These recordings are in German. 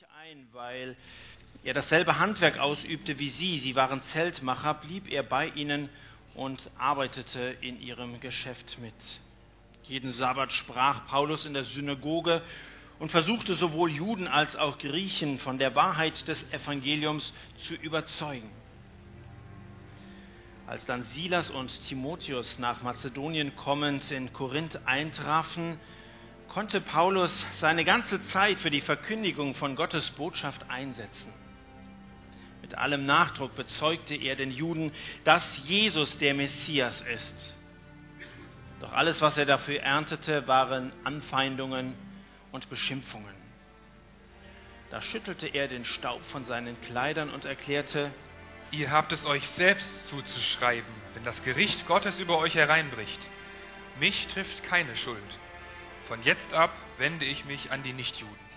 sich ein, weil er dasselbe Handwerk ausübte wie sie. Sie waren Zeltmacher, blieb er bei ihnen und arbeitete in ihrem Geschäft mit. Jeden Sabbat sprach Paulus in der Synagoge und versuchte sowohl Juden als auch Griechen von der Wahrheit des Evangeliums zu überzeugen. Als dann Silas und Timotheus nach Mazedonien kommend in Korinth eintrafen, konnte Paulus seine ganze Zeit für die Verkündigung von Gottes Botschaft einsetzen. Mit allem Nachdruck bezeugte er den Juden, dass Jesus der Messias ist. Doch alles, was er dafür erntete, waren Anfeindungen und Beschimpfungen. Da schüttelte er den Staub von seinen Kleidern und erklärte, Ihr habt es euch selbst zuzuschreiben, wenn das Gericht Gottes über euch hereinbricht. Mich trifft keine Schuld. Von jetzt ab wende ich mich an die Nichtjuden.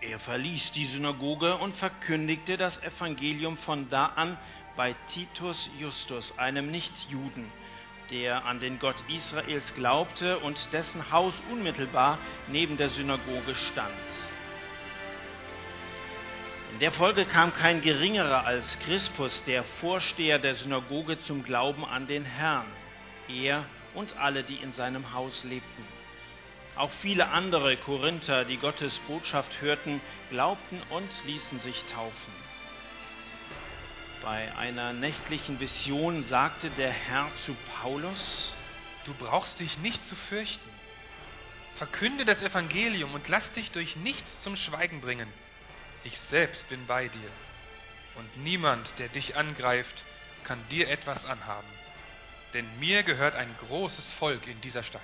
Er verließ die Synagoge und verkündigte das Evangelium von da an bei Titus Justus, einem Nichtjuden, der an den Gott Israels glaubte und dessen Haus unmittelbar neben der Synagoge stand. In der Folge kam kein geringerer als Crispus, der Vorsteher der Synagoge, zum Glauben an den Herrn, er und alle, die in seinem Haus lebten. Auch viele andere Korinther, die Gottes Botschaft hörten, glaubten und ließen sich taufen. Bei einer nächtlichen Vision sagte der Herr zu Paulus, Du brauchst dich nicht zu fürchten. Verkünde das Evangelium und lass dich durch nichts zum Schweigen bringen. Ich selbst bin bei dir. Und niemand, der dich angreift, kann dir etwas anhaben. Denn mir gehört ein großes Volk in dieser Stadt.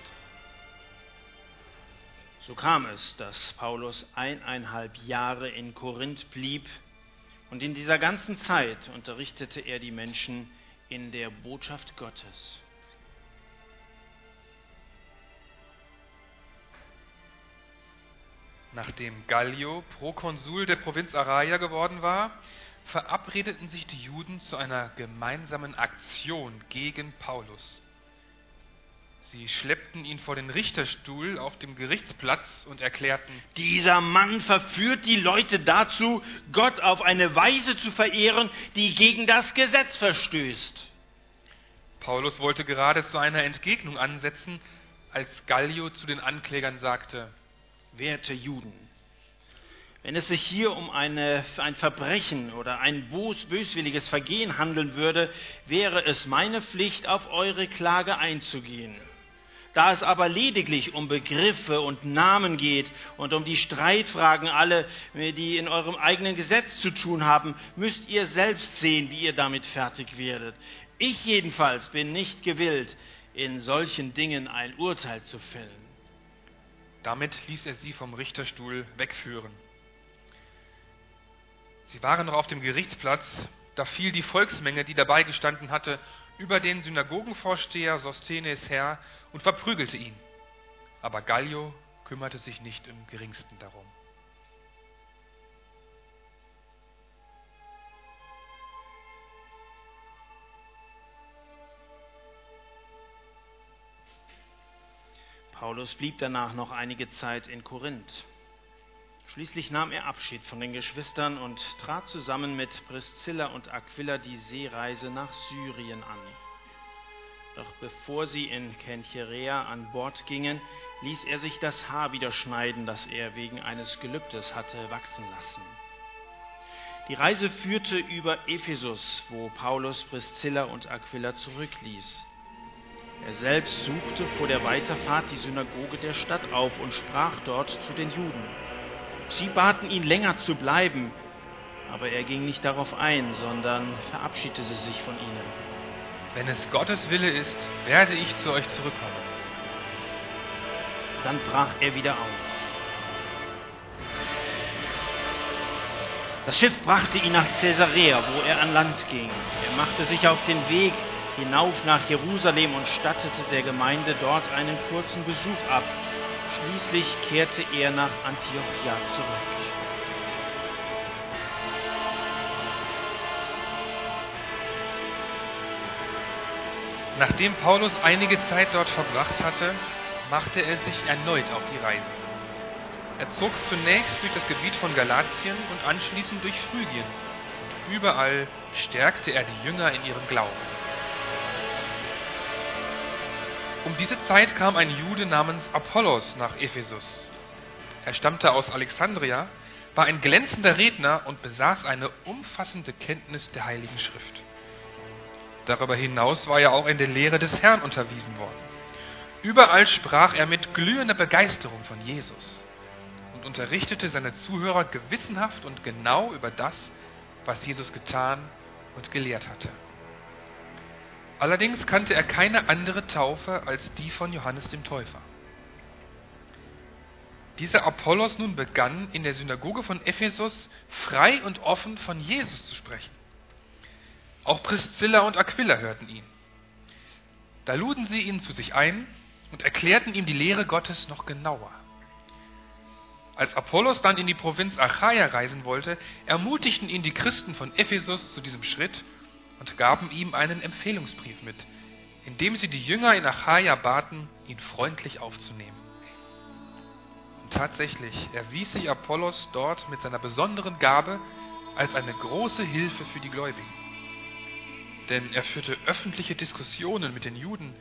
So kam es, dass Paulus eineinhalb Jahre in Korinth blieb und in dieser ganzen Zeit unterrichtete er die Menschen in der Botschaft Gottes. Nachdem Gallio Prokonsul der Provinz Araia geworden war, verabredeten sich die Juden zu einer gemeinsamen Aktion gegen Paulus. Sie schleppten ihn vor den Richterstuhl auf dem Gerichtsplatz und erklärten, Dieser Mann verführt die Leute dazu, Gott auf eine Weise zu verehren, die gegen das Gesetz verstößt. Paulus wollte gerade zu einer Entgegnung ansetzen, als Gallio zu den Anklägern sagte, Werte Juden, wenn es sich hier um eine, ein Verbrechen oder ein bös, böswilliges Vergehen handeln würde, wäre es meine Pflicht, auf eure Klage einzugehen. Da es aber lediglich um Begriffe und Namen geht und um die Streitfragen alle, die in eurem eigenen Gesetz zu tun haben, müsst ihr selbst sehen, wie ihr damit fertig werdet. Ich jedenfalls bin nicht gewillt, in solchen Dingen ein Urteil zu fällen. Damit ließ er sie vom Richterstuhl wegführen. Sie waren noch auf dem Gerichtsplatz, da fiel die Volksmenge, die dabei gestanden hatte, über den Synagogenvorsteher Sosthenes her und verprügelte ihn. Aber Gallio kümmerte sich nicht im geringsten darum. Paulus blieb danach noch einige Zeit in Korinth. Schließlich nahm er Abschied von den Geschwistern und trat zusammen mit Priscilla und Aquila die Seereise nach Syrien an. Doch bevor sie in Kencherea an Bord gingen, ließ er sich das Haar wieder schneiden, das er wegen eines Gelübdes hatte wachsen lassen. Die Reise führte über Ephesus, wo Paulus Priscilla und Aquila zurückließ. Er selbst suchte vor der Weiterfahrt die Synagoge der Stadt auf und sprach dort zu den Juden. Sie baten ihn länger zu bleiben, aber er ging nicht darauf ein, sondern verabschiedete sich von ihnen. Wenn es Gottes Wille ist, werde ich zu euch zurückkommen. Dann brach er wieder auf. Das Schiff brachte ihn nach Caesarea, wo er an Land ging. Er machte sich auf den Weg hinauf nach Jerusalem und stattete der Gemeinde dort einen kurzen Besuch ab. Schließlich kehrte er nach Antiochia zurück. Nachdem Paulus einige Zeit dort verbracht hatte, machte er sich erneut auf die Reise. Er zog zunächst durch das Gebiet von Galatien und anschließend durch Phrygien. Und überall stärkte er die Jünger in ihrem Glauben. Um diese Zeit kam ein Jude namens Apollos nach Ephesus. Er stammte aus Alexandria, war ein glänzender Redner und besaß eine umfassende Kenntnis der Heiligen Schrift. Darüber hinaus war er auch in der Lehre des Herrn unterwiesen worden. Überall sprach er mit glühender Begeisterung von Jesus und unterrichtete seine Zuhörer gewissenhaft und genau über das, was Jesus getan und gelehrt hatte. Allerdings kannte er keine andere Taufe als die von Johannes dem Täufer. Dieser Apollos nun begann in der Synagoge von Ephesus frei und offen von Jesus zu sprechen. Auch Priscilla und Aquila hörten ihn. Da luden sie ihn zu sich ein und erklärten ihm die Lehre Gottes noch genauer. Als Apollos dann in die Provinz Achaia reisen wollte, ermutigten ihn die Christen von Ephesus zu diesem Schritt und gaben ihm einen Empfehlungsbrief mit, in dem sie die Jünger in Achaia baten, ihn freundlich aufzunehmen. Und tatsächlich erwies sich Apollos dort mit seiner besonderen Gabe als eine große Hilfe für die Gläubigen. Denn er führte öffentliche Diskussionen mit den Juden,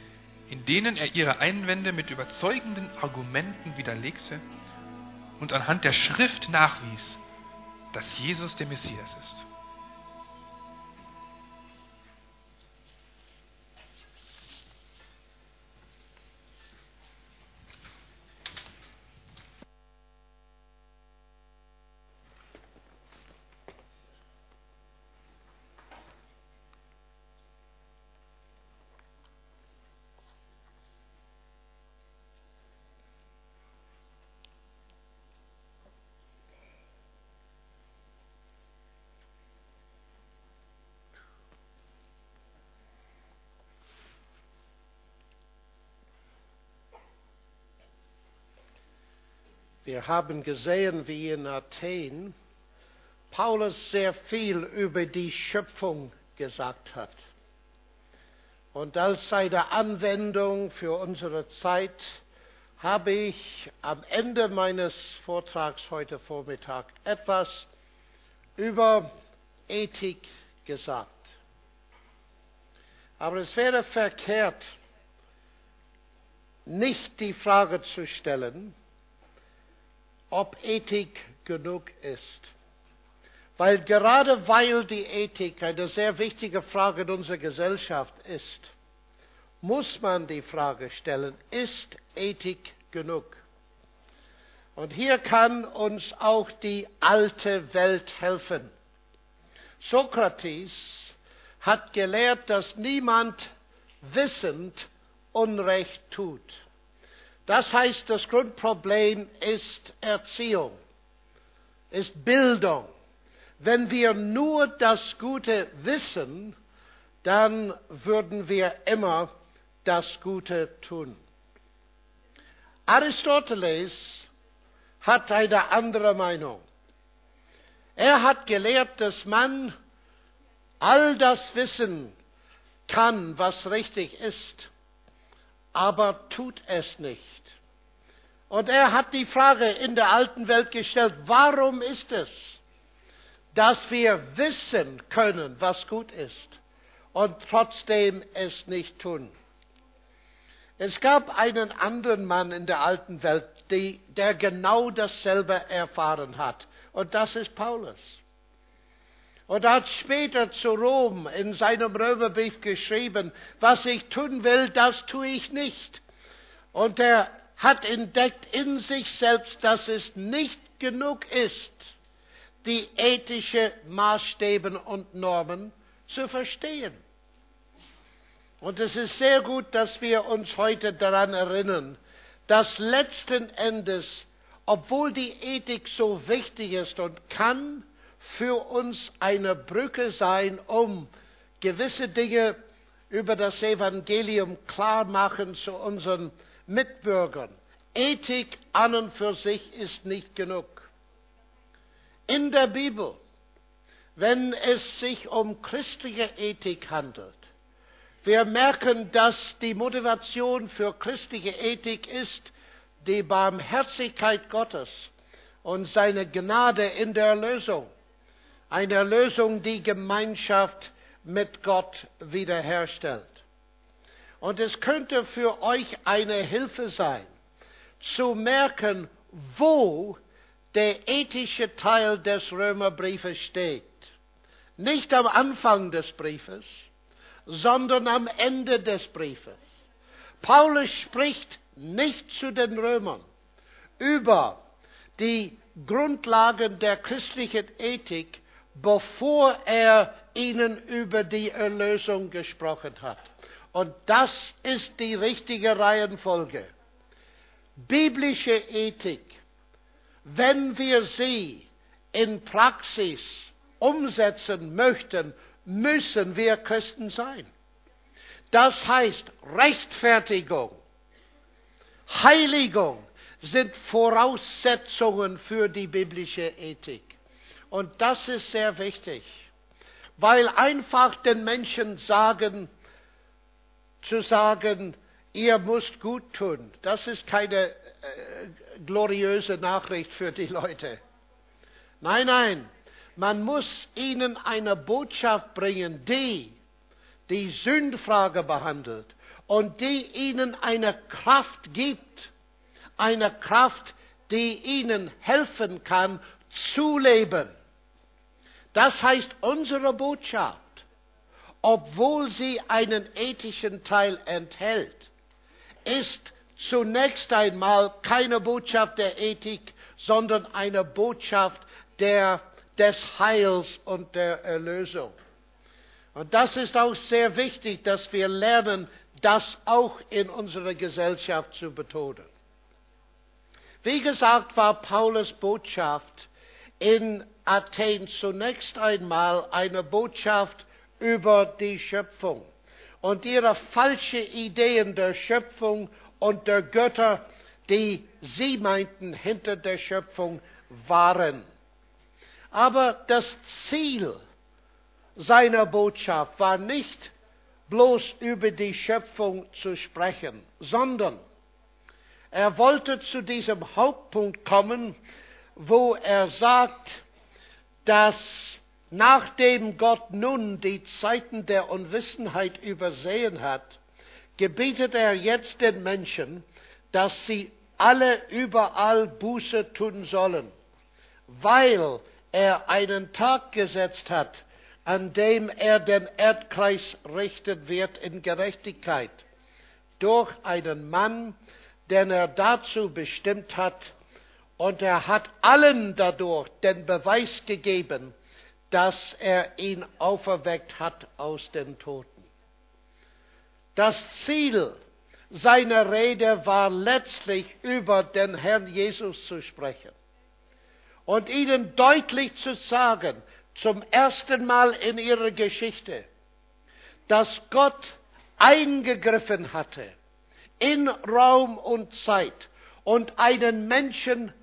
in denen er ihre Einwände mit überzeugenden Argumenten widerlegte und anhand der Schrift nachwies, dass Jesus der Messias ist. Wir haben gesehen, wie in Athen Paulus sehr viel über die Schöpfung gesagt hat. Und als seine Anwendung für unsere Zeit habe ich am Ende meines Vortrags heute Vormittag etwas über Ethik gesagt. Aber es wäre verkehrt, nicht die Frage zu stellen, ob Ethik genug ist. Weil gerade weil die Ethik eine sehr wichtige Frage in unserer Gesellschaft ist, muss man die Frage stellen, ist Ethik genug? Und hier kann uns auch die alte Welt helfen. Sokrates hat gelehrt, dass niemand wissend Unrecht tut. Das heißt, das Grundproblem ist Erziehung, ist Bildung. Wenn wir nur das Gute wissen, dann würden wir immer das Gute tun. Aristoteles hat eine andere Meinung. Er hat gelehrt, dass man all das wissen kann, was richtig ist, aber tut es nicht. Und er hat die Frage in der alten Welt gestellt, warum ist es, dass wir wissen können, was gut ist und trotzdem es nicht tun? Es gab einen anderen Mann in der alten Welt, die, der genau dasselbe erfahren hat. Und das ist Paulus. Und hat später zu Rom in seinem Römerbrief geschrieben, was ich tun will, das tue ich nicht. Und er hat entdeckt in sich selbst, dass es nicht genug ist, die ethischen Maßstäbe und Normen zu verstehen. Und es ist sehr gut, dass wir uns heute daran erinnern, dass letzten Endes, obwohl die Ethik so wichtig ist und kann für uns eine Brücke sein, um gewisse Dinge über das Evangelium klar machen zu unseren Mitbürgern. Ethik an und für sich ist nicht genug. In der Bibel, wenn es sich um christliche Ethik handelt, wir merken, dass die Motivation für christliche Ethik ist die Barmherzigkeit Gottes und seine Gnade in der Erlösung. Eine Erlösung, die Gemeinschaft mit Gott wiederherstellt. Und es könnte für euch eine Hilfe sein, zu merken, wo der ethische Teil des Römerbriefes steht. Nicht am Anfang des Briefes, sondern am Ende des Briefes. Paulus spricht nicht zu den Römern über die Grundlagen der christlichen Ethik, bevor er ihnen über die Erlösung gesprochen hat. Und das ist die richtige Reihenfolge. Biblische Ethik, wenn wir sie in Praxis umsetzen möchten, müssen wir Christen sein. Das heißt, Rechtfertigung, Heiligung sind Voraussetzungen für die biblische Ethik. Und das ist sehr wichtig, weil einfach den Menschen sagen, zu sagen, ihr müsst gut tun, das ist keine äh, gloriöse Nachricht für die Leute. Nein, nein, man muss ihnen eine Botschaft bringen, die die Sündfrage behandelt und die ihnen eine Kraft gibt, eine Kraft, die ihnen helfen kann zu leben. Das heißt, unsere Botschaft, obwohl sie einen ethischen Teil enthält, ist zunächst einmal keine Botschaft der Ethik, sondern eine Botschaft der des Heils und der Erlösung. Und das ist auch sehr wichtig, dass wir lernen, das auch in unserer Gesellschaft zu betonen. Wie gesagt, war Paulus Botschaft in Athen zunächst einmal eine Botschaft über die Schöpfung und ihre falsche Ideen der Schöpfung und der Götter, die sie meinten hinter der Schöpfung waren. Aber das Ziel seiner Botschaft war nicht bloß über die Schöpfung zu sprechen, sondern er wollte zu diesem Hauptpunkt kommen, wo er sagt, dass nachdem Gott nun die Zeiten der Unwissenheit übersehen hat, gebietet er jetzt den Menschen, dass sie alle überall Buße tun sollen, weil er einen Tag gesetzt hat, an dem er den Erdkreis richten wird in Gerechtigkeit, durch einen Mann, den er dazu bestimmt hat, und er hat allen dadurch den Beweis gegeben, dass er ihn auferweckt hat aus den Toten. Das Ziel seiner Rede war letztlich über den Herrn Jesus zu sprechen und ihnen deutlich zu sagen, zum ersten Mal in ihrer Geschichte, dass Gott eingegriffen hatte in Raum und Zeit und einen Menschen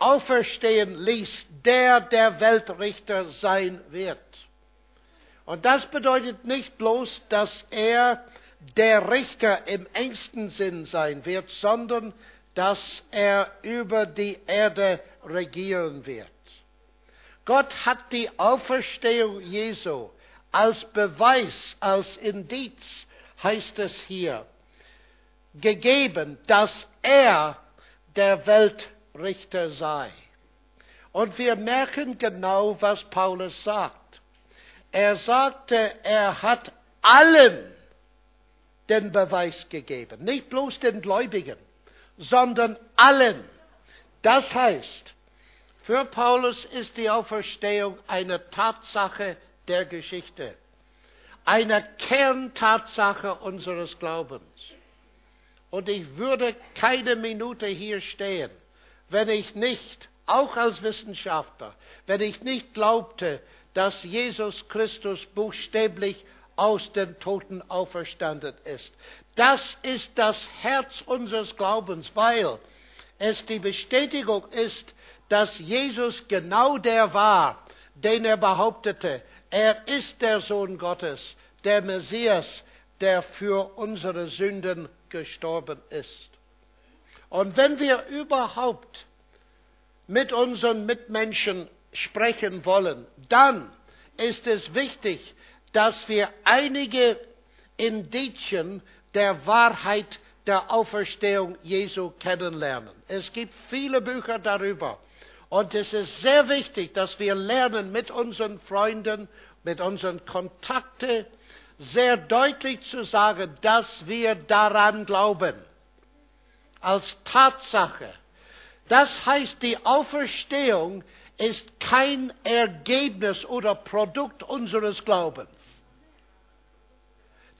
auferstehen ließ, der der Weltrichter sein wird. Und das bedeutet nicht bloß, dass er der Richter im engsten Sinn sein wird, sondern dass er über die Erde regieren wird. Gott hat die Auferstehung Jesu als Beweis, als Indiz, heißt es hier, gegeben, dass er der Weltrichter sei. Und wir merken genau, was Paulus sagt. Er sagte, er hat allen den Beweis gegeben, nicht bloß den Gläubigen sondern allen. Das heißt, für Paulus ist die Auferstehung eine Tatsache der Geschichte, eine Kerntatsache unseres Glaubens. Und ich würde keine Minute hier stehen, wenn ich nicht, auch als Wissenschaftler, wenn ich nicht glaubte, dass Jesus Christus buchstäblich aus den Toten auferstanden ist. Das ist das Herz unseres Glaubens, weil es die Bestätigung ist, dass Jesus genau der war, den er behauptete. Er ist der Sohn Gottes, der Messias, der für unsere Sünden gestorben ist. Und wenn wir überhaupt mit unseren Mitmenschen sprechen wollen, dann ist es wichtig, dass wir einige Indizien der Wahrheit der Auferstehung Jesu kennenlernen. Es gibt viele Bücher darüber. Und es ist sehr wichtig, dass wir lernen, mit unseren Freunden, mit unseren Kontakten sehr deutlich zu sagen, dass wir daran glauben. Als Tatsache. Das heißt, die Auferstehung ist kein Ergebnis oder Produkt unseres Glaubens.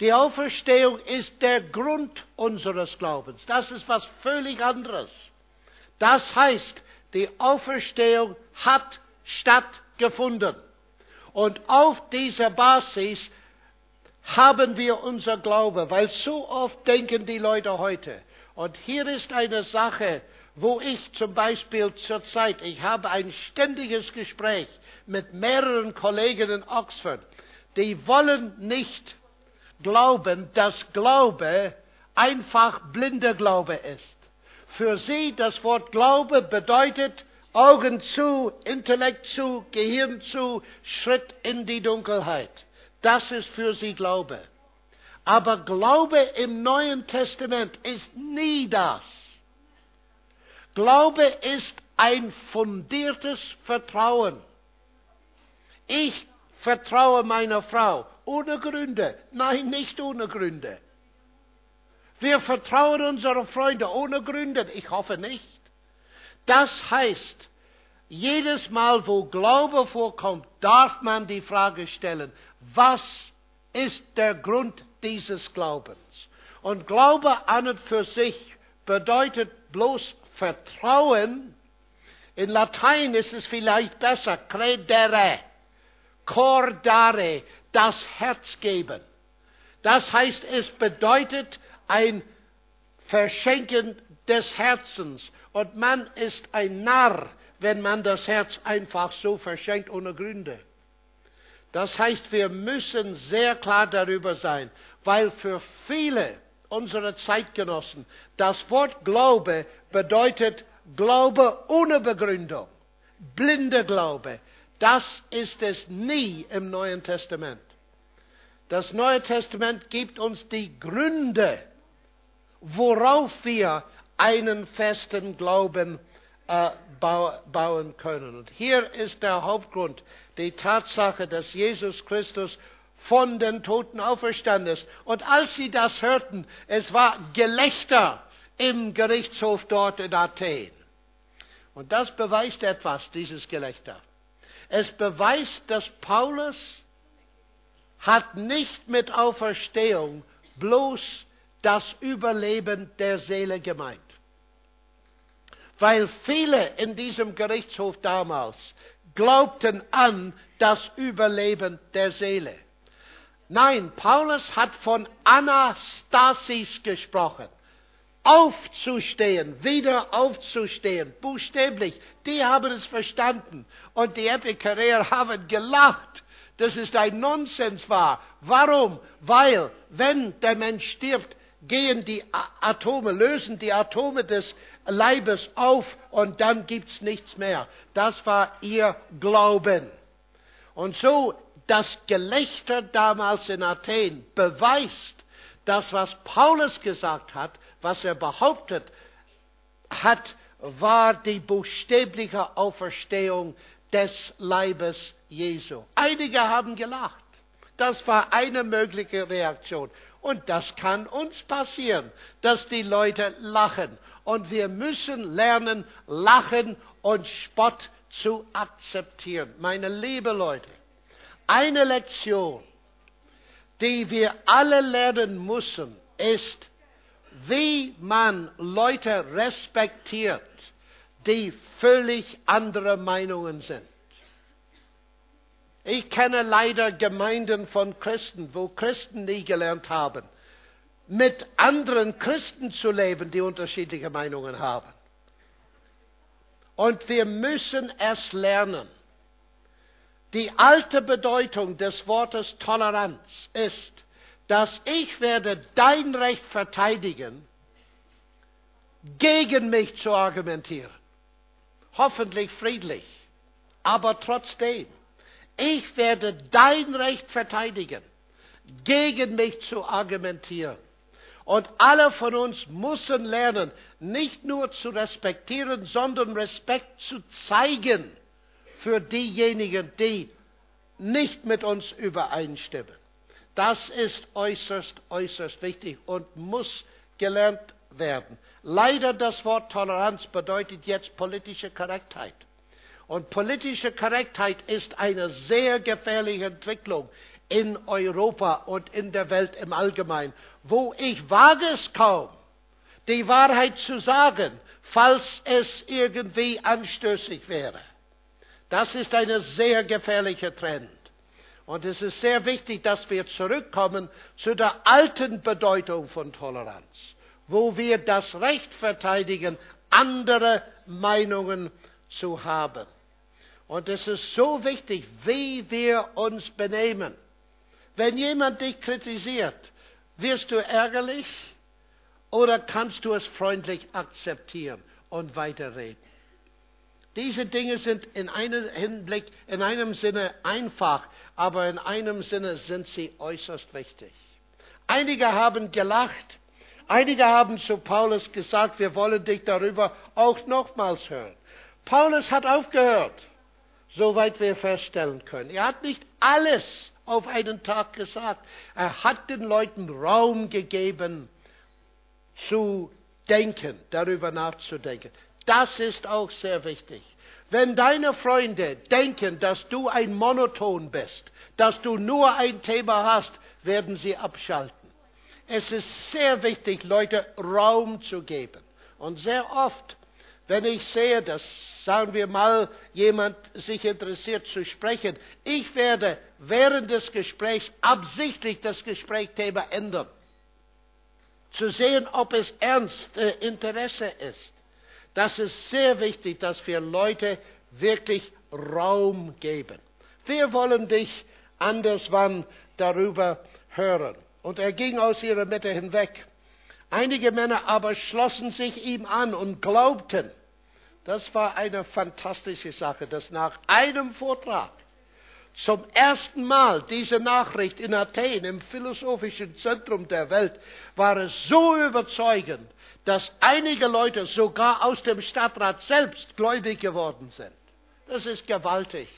Die Auferstehung ist der Grund unseres Glaubens. Das ist was völlig anderes. Das heißt, die Auferstehung hat stattgefunden. Und auf dieser Basis haben wir unser Glaube, weil so oft denken die Leute heute. Und hier ist eine Sache, wo ich zum Beispiel zurzeit, ich habe ein ständiges Gespräch mit mehreren Kollegen in Oxford, die wollen nicht glauben, dass Glaube einfach blinder Glaube ist. Für sie das Wort Glaube bedeutet Augen zu, Intellekt zu, Gehirn zu, Schritt in die Dunkelheit. Das ist für sie Glaube. Aber Glaube im Neuen Testament ist nie das. Glaube ist ein fundiertes Vertrauen. Ich vertraue meiner Frau ohne Gründe. Nein, nicht ohne Gründe. Wir vertrauen unseren Freunden ohne Gründe. Ich hoffe nicht. Das heißt, jedes Mal, wo Glaube vorkommt, darf man die Frage stellen, was ist der Grund dieses Glaubens? Und Glaube an und für sich bedeutet bloß Vertrauen. In Latein ist es vielleicht besser, credere, cordare, das Herz geben. Das heißt, es bedeutet ein Verschenken des Herzens. Und man ist ein Narr, wenn man das Herz einfach so verschenkt ohne Gründe. Das heißt, wir müssen sehr klar darüber sein, weil für viele unserer Zeitgenossen das Wort Glaube bedeutet Glaube ohne Begründung, blinde Glaube. Das ist es nie im Neuen Testament. Das Neue Testament gibt uns die Gründe, worauf wir einen festen Glauben äh, bauen können. Und hier ist der Hauptgrund, die Tatsache, dass Jesus Christus von den Toten auferstanden ist. Und als sie das hörten, es war Gelächter im Gerichtshof dort in Athen. Und das beweist etwas, dieses Gelächter. Es beweist, dass Paulus hat nicht mit Auferstehung bloß das Überleben der Seele gemeint. Weil viele in diesem Gerichtshof damals glaubten an das Überleben der Seele. Nein, Paulus hat von Anastasis gesprochen. Aufzustehen, wieder aufzustehen, buchstäblich. Die haben es verstanden. Und die Epikureer haben gelacht dass es ein Nonsens war. Warum? Weil, wenn der Mensch stirbt, gehen die Atome, lösen die Atome des Leibes auf und dann gibt's nichts mehr. Das war ihr Glauben. Und so das Gelächter damals in Athen beweist, dass was Paulus gesagt hat, was er behauptet hat, war die buchstäbliche Auferstehung des Leibes Jesu. Einige haben gelacht. Das war eine mögliche Reaktion. Und das kann uns passieren, dass die Leute lachen. Und wir müssen lernen, Lachen und Spott zu akzeptieren. Meine liebe Leute, eine Lektion, die wir alle lernen müssen, ist, wie man Leute respektiert, die völlig andere Meinungen sind. Ich kenne leider Gemeinden von Christen, wo Christen nie gelernt haben, mit anderen Christen zu leben, die unterschiedliche Meinungen haben. Und wir müssen es lernen. Die alte Bedeutung des Wortes Toleranz ist, dass ich werde dein Recht verteidigen, gegen mich zu argumentieren. hoffentlich friedlich. Aber trotzdem, ich werde dein Recht verteidigen, gegen mich zu argumentieren. Und alle von uns müssen lernen, nicht nur zu respektieren, sondern Respekt zu zeigen für diejenigen, die nicht mit uns übereinstimmen. Das ist äußerst, äußerst wichtig und muss gelernt werden. Leider das Wort Toleranz bedeutet jetzt politische Korrektheit. Und politische Korrektheit ist eine sehr gefährliche Entwicklung in Europa und in der Welt im Allgemeinen, wo ich wage es kaum, die Wahrheit zu sagen, falls es irgendwie anstößig wäre. Das ist ein sehr gefährlicher Trend. Und es ist sehr wichtig, dass wir zurückkommen zu der alten Bedeutung von Toleranz, wo wir das Recht verteidigen, andere Meinungen zu haben. Und es ist so wichtig, wie wir uns benehmen. Wenn jemand dich kritisiert, wirst du ärgerlich oder kannst du es freundlich akzeptieren und weiterreden? Diese Dinge sind in einem Hinblick, in einem Sinne einfach, aber in einem Sinne sind sie äußerst wichtig. Einige haben gelacht, einige haben zu Paulus gesagt, wir wollen dich darüber auch nochmals hören. Paulus hat aufgehört soweit wir feststellen können. Er hat nicht alles auf einen Tag gesagt. Er hat den Leuten Raum gegeben, zu denken, darüber nachzudenken. Das ist auch sehr wichtig. Wenn deine Freunde denken, dass du ein Monoton bist, dass du nur ein Thema hast, werden sie abschalten. Es ist sehr wichtig, Leute Raum zu geben. Und sehr oft wenn ich sehe, dass, sagen wir mal, jemand sich interessiert zu sprechen, ich werde während des Gesprächs absichtlich das Gesprächsthema ändern. Zu sehen, ob es ernst äh, Interesse ist. Das ist sehr wichtig, dass wir Leute wirklich Raum geben. Wir wollen dich anderswann darüber hören. Und er ging aus ihrer Mitte hinweg. Einige Männer aber schlossen sich ihm an und glaubten, das war eine fantastische Sache, dass nach einem Vortrag zum ersten Mal diese Nachricht in Athen, im philosophischen Zentrum der Welt, war es so überzeugend, dass einige Leute sogar aus dem Stadtrat selbst gläubig geworden sind. Das ist gewaltig.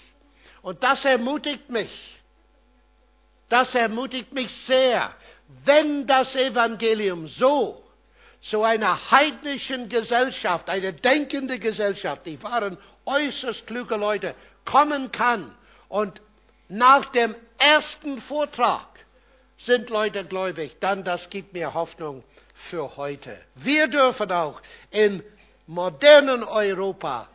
Und das ermutigt mich. Das ermutigt mich sehr, wenn das Evangelium so zu einer heidnischen Gesellschaft, eine denkende Gesellschaft, die waren äußerst kluge Leute, kommen kann. Und nach dem ersten Vortrag sind Leute gläubig, dann das gibt mir Hoffnung für heute. Wir dürfen auch in modernen Europa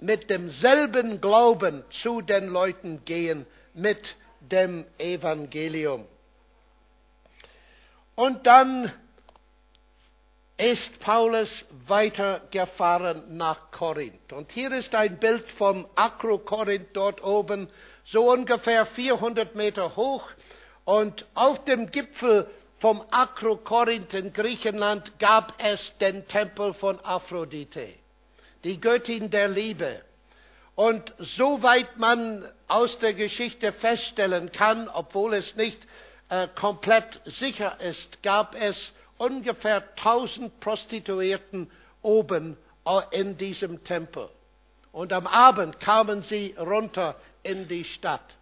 mit demselben Glauben zu den Leuten gehen, mit dem Evangelium. Und dann ist Paulus weitergefahren nach Korinth. Und hier ist ein Bild vom Akrokorinth dort oben, so ungefähr 400 Meter hoch. Und auf dem Gipfel vom Akrokorinth in Griechenland gab es den Tempel von Aphrodite, die Göttin der Liebe. Und soweit man aus der Geschichte feststellen kann, obwohl es nicht äh, komplett sicher ist, gab es ungefähr 1000 Prostituierten oben in diesem Tempel. Und am Abend kamen sie runter in die Stadt.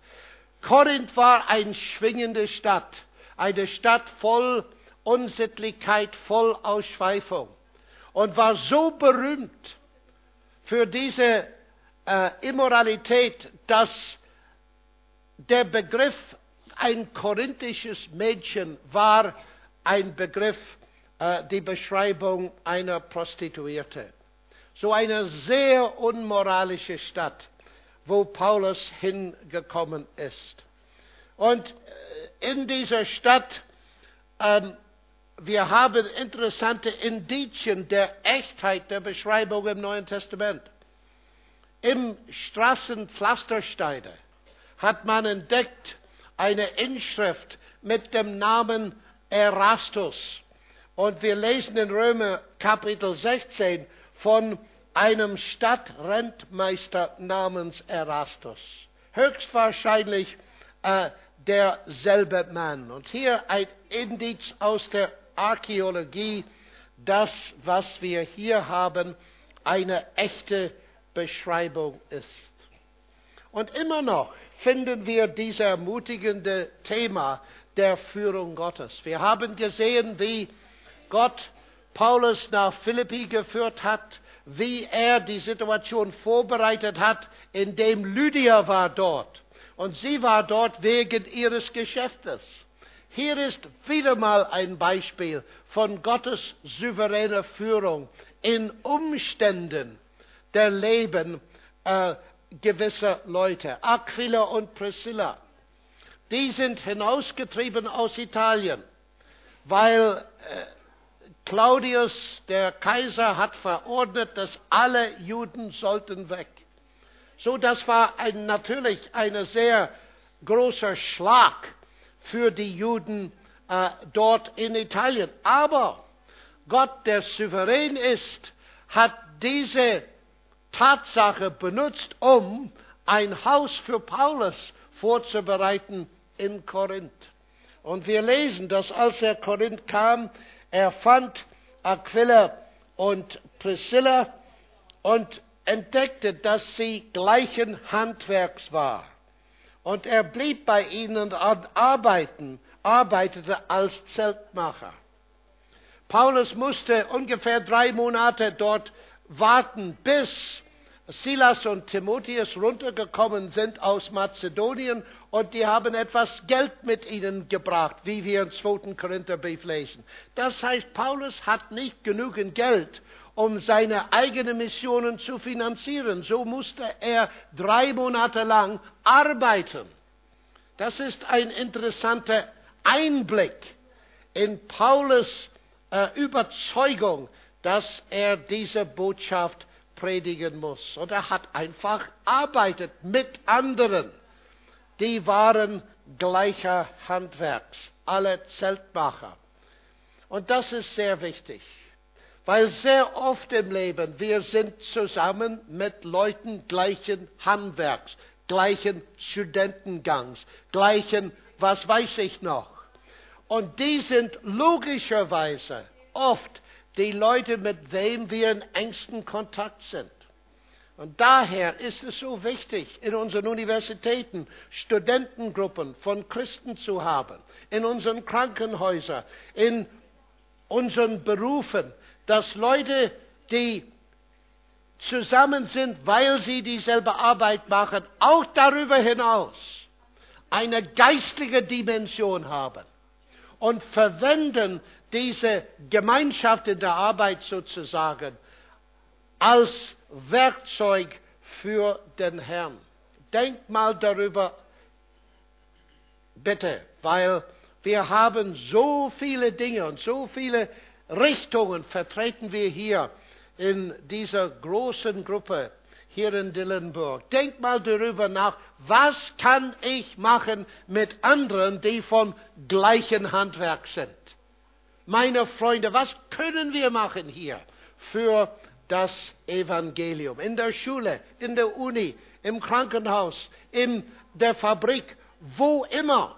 Korinth war eine schwingende Stadt, eine Stadt voll Unsittlichkeit, voll Ausschweifung und war so berühmt für diese äh, Immoralität, dass der Begriff ein korinthisches Mädchen war ein Begriff, äh, die Beschreibung einer Prostituierte. So eine sehr unmoralische Stadt, wo Paulus hingekommen ist. Und äh, in dieser Stadt, ähm, wir haben interessante Indizien der Echtheit der Beschreibung im Neuen Testament. Im Straßenpflastersteine hat man entdeckt eine Inschrift mit dem Namen Erastus. Und wir lesen in Römer Kapitel 16 von einem Stadtrentmeister namens Erastus. Höchstwahrscheinlich äh, derselbe Mann. Und hier ein Indiz aus der Archäologie, das, was wir hier haben, eine echte Beschreibung ist. Und immer noch finden wir dieses ermutigende Thema der Führung Gottes. Wir haben gesehen, wie Gott Paulus nach Philippi geführt hat, wie er die Situation vorbereitet hat, indem Lydia war dort. Und sie war dort wegen ihres Geschäftes. Hier ist wieder mal ein Beispiel von Gottes souveräner Führung in Umständen der Leben äh, gewisser Leute. Aquila und Priscilla, die sind hinausgetrieben aus Italien, weil äh, Claudius, der Kaiser, hat verordnet, dass alle Juden sollten weg. So, das war ein, natürlich ein sehr großer Schlag für die Juden äh, dort in Italien. Aber Gott, der souverän ist, hat diese Tatsache benutzt, um ein Haus für Paulus vorzubereiten in Korinth. Und wir lesen, dass als er Korinth kam, er fand Aquila und Priscilla und entdeckte, dass sie gleichen Handwerks war. Und er blieb bei ihnen und arbeiten, arbeitete als Zeltmacher. Paulus musste ungefähr drei Monate dort warten, bis Silas und Timotheus runtergekommen sind aus Mazedonien und die haben etwas Geld mit ihnen gebracht, wie wir im 2. Korintherbrief lesen. Das heißt, Paulus hat nicht genügend Geld, um seine eigenen Missionen zu finanzieren. So musste er drei Monate lang arbeiten. Das ist ein interessanter Einblick in Paulus äh, Überzeugung, dass er diese Botschaft predigen muss. Und er hat einfach arbeitet mit anderen. Die waren gleicher Handwerks, alle Zeltmacher. Und das ist sehr wichtig. Weil sehr oft im Leben, wir sind zusammen mit Leuten gleichen Handwerks, gleichen Studentengangs, gleichen, was weiß ich noch. Und die sind logischerweise oft die Leute, mit wem wir in engsten Kontakt sind. Und daher ist es so wichtig, in unseren Universitäten Studentengruppen von Christen zu haben, in unseren Krankenhäusern, in unseren Berufen, dass Leute, die zusammen sind, weil sie dieselbe Arbeit machen, auch darüber hinaus eine geistliche Dimension haben und verwenden diese Gemeinschaft in der Arbeit sozusagen als Werkzeug für den Herrn. Denkt mal darüber, bitte, weil wir haben so viele Dinge und so viele Richtungen vertreten wir hier in dieser großen Gruppe hier in Dillenburg. Denkt mal darüber nach, was kann ich machen mit anderen, die vom gleichen Handwerk sind? Meine Freunde, was können wir machen hier für das Evangelium? In der Schule, in der Uni, im Krankenhaus, in der Fabrik, wo immer,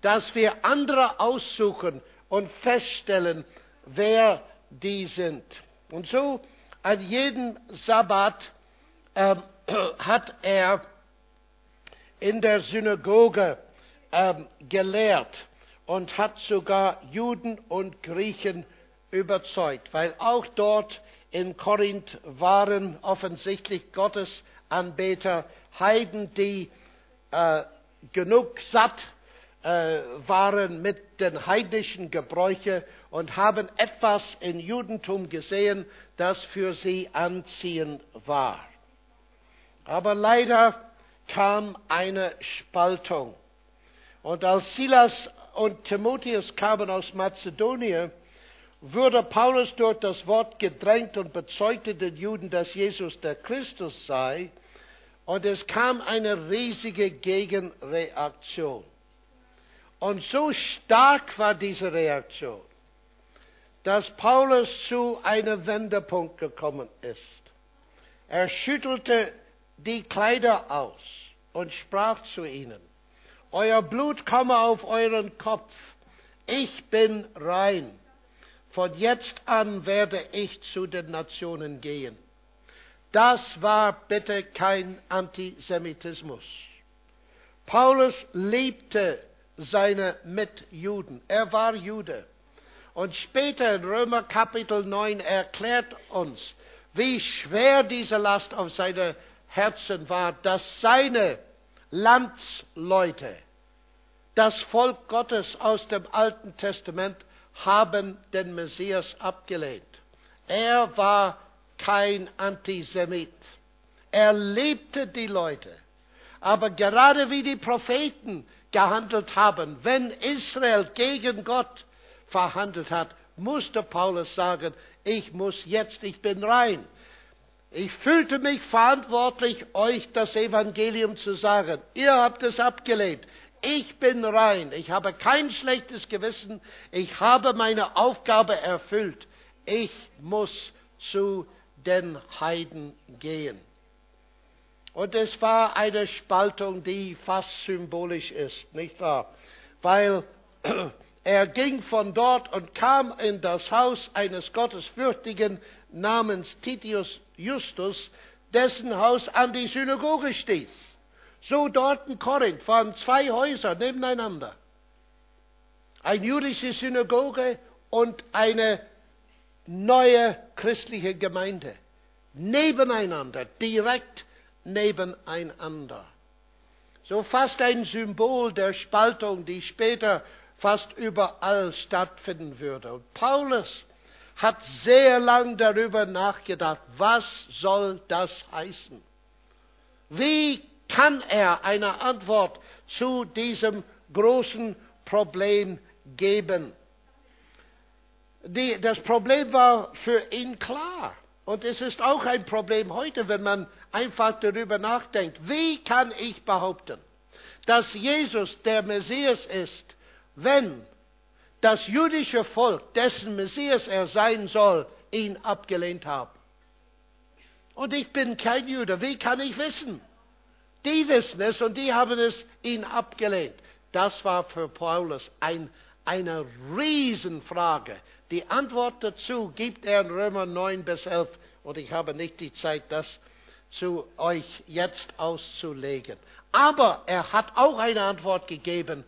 dass wir andere aussuchen und feststellen, wer die sind. Und so an jedem Sabbat äh, hat er in der Synagoge äh, gelehrt und hat sogar Juden und Griechen überzeugt, weil auch dort in Korinth waren offensichtlich Gottesanbeter, Heiden, die äh, genug satt äh, waren mit den heidnischen Gebräuchen und haben etwas im Judentum gesehen, das für sie anziehend war. Aber leider kam eine Spaltung. Und als Silas und Timotheus kamen aus Mazedonien, wurde Paulus durch das Wort gedrängt und bezeugte den Juden, dass Jesus der Christus sei. Und es kam eine riesige Gegenreaktion. Und so stark war diese Reaktion, dass Paulus zu einem Wendepunkt gekommen ist. Er schüttelte die Kleider aus und sprach zu ihnen, Euer Blut komme auf euren Kopf, ich bin rein. Von jetzt an werde ich zu den Nationen gehen. Das war bitte kein Antisemitismus. Paulus liebte seine Mitjuden. Er war Jude. Und später in Römer Kapitel 9 erklärt uns, wie schwer diese Last auf seine Herzen war, dass seine Landsleute, das Volk Gottes aus dem Alten Testament, haben den Messias abgelehnt. Er war kein Antisemit. Er liebte die Leute. Aber gerade wie die Propheten gehandelt haben, wenn Israel gegen Gott verhandelt hat, musste Paulus sagen, ich muss jetzt, ich bin rein. Ich fühlte mich verantwortlich, euch das Evangelium zu sagen. Ihr habt es abgelehnt. Ich bin rein. Ich habe kein schlechtes Gewissen. Ich habe meine Aufgabe erfüllt. Ich muss zu den Heiden gehen. Und es war eine Spaltung, die fast symbolisch ist, nicht wahr? Weil er ging von dort und kam in das Haus eines Gottesfürchtigen namens Titius Justus, dessen Haus an die Synagoge stieß. So dort in Korinth waren zwei Häuser nebeneinander. Eine jüdische Synagoge und eine neue christliche Gemeinde. Nebeneinander, direkt nebeneinander. So fast ein Symbol der Spaltung, die später fast überall stattfinden würde. Und Paulus hat sehr lang darüber nachgedacht, was soll das heißen? Wie kann er eine Antwort zu diesem großen Problem geben? Die, das Problem war für ihn klar. Und es ist auch ein Problem heute, wenn man einfach darüber nachdenkt. Wie kann ich behaupten, dass Jesus der Messias ist, wenn das jüdische Volk, dessen Messias er sein soll, ihn abgelehnt hat? Und ich bin kein Jude. Wie kann ich wissen? Die wissen es und die haben es ihn abgelehnt. Das war für Paulus ein, eine Riesenfrage. Die Antwort dazu gibt er in Römer 9 bis 11 und ich habe nicht die Zeit, das zu euch jetzt auszulegen. Aber er hat auch eine Antwort gegeben,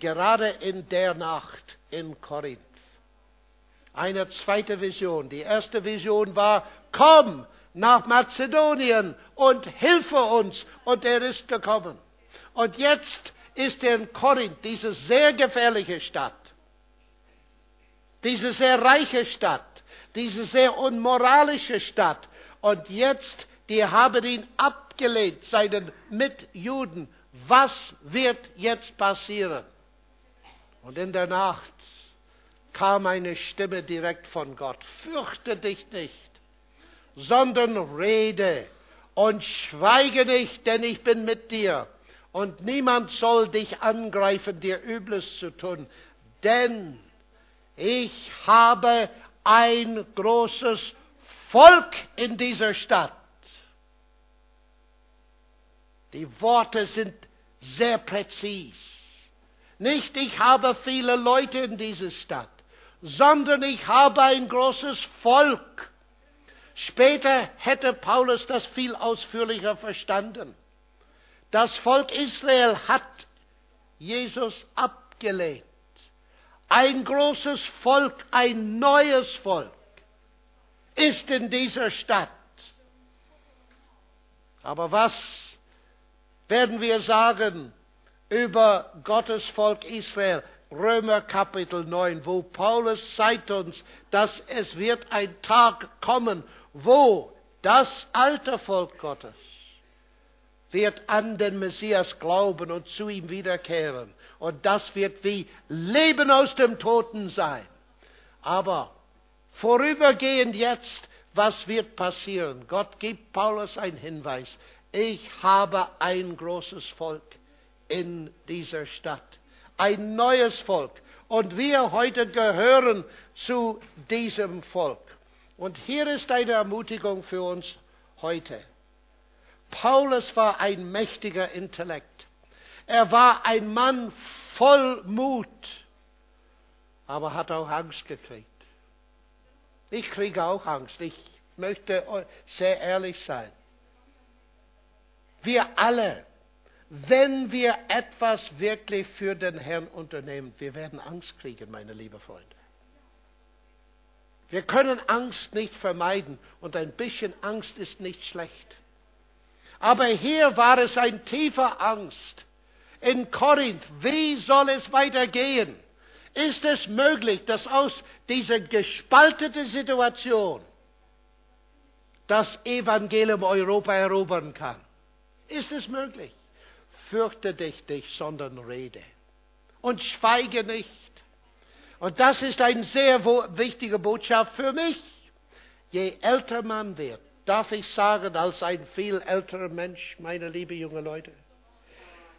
gerade in der Nacht in Korinth. Eine zweite Vision. Die erste Vision war, komm nach Mazedonien und hilfe uns. Und er ist gekommen. Und jetzt ist er in Korinth, diese sehr gefährliche Stadt, diese sehr reiche Stadt, diese sehr unmoralische Stadt. Und jetzt die haben ihn abgelehnt, seinen Mitjuden. Was wird jetzt passieren? Und in der Nacht kam eine Stimme direkt von Gott. Fürchte dich nicht, sondern rede und schweige nicht, denn ich bin mit dir. Und niemand soll dich angreifen, dir Übles zu tun, denn ich habe ein großes Volk in dieser Stadt. Die Worte sind sehr präzis. Nicht ich habe viele Leute in dieser Stadt, sondern ich habe ein großes Volk. Später hätte Paulus das viel ausführlicher verstanden. Das Volk Israel hat Jesus abgelehnt. Ein großes Volk, ein neues Volk ist in dieser Stadt. Aber was werden wir sagen über Gottes Volk Israel. Römer Kapitel 9, wo Paulus zeigt uns, dass es wird ein Tag kommen, wo das alte Volk Gottes wird an den Messias glauben und zu ihm wiederkehren. Und das wird wie Leben aus dem Toten sein. Aber vorübergehend jetzt, was wird passieren? Gott gibt Paulus einen Hinweis ich habe ein großes Volk in dieser Stadt. Ein neues Volk. Und wir heute gehören zu diesem Volk. Und hier ist eine Ermutigung für uns heute. Paulus war ein mächtiger Intellekt. Er war ein Mann voll Mut, aber hat auch Angst gekriegt. Ich kriege auch Angst. Ich möchte sehr ehrlich sein. Wir alle, wenn wir etwas wirklich für den Herrn unternehmen, wir werden Angst kriegen, meine lieben Freunde. Wir können Angst nicht vermeiden und ein bisschen Angst ist nicht schlecht. Aber hier war es ein tiefer Angst. In Korinth, wie soll es weitergehen? Ist es möglich, dass aus dieser gespalteten Situation das Evangelium Europa erobern kann? Ist es möglich? Fürchte dich nicht, sondern rede. Und schweige nicht. Und das ist eine sehr wichtige Botschaft für mich. Je älter man wird, darf ich sagen, als ein viel älterer Mensch, meine liebe junge Leute,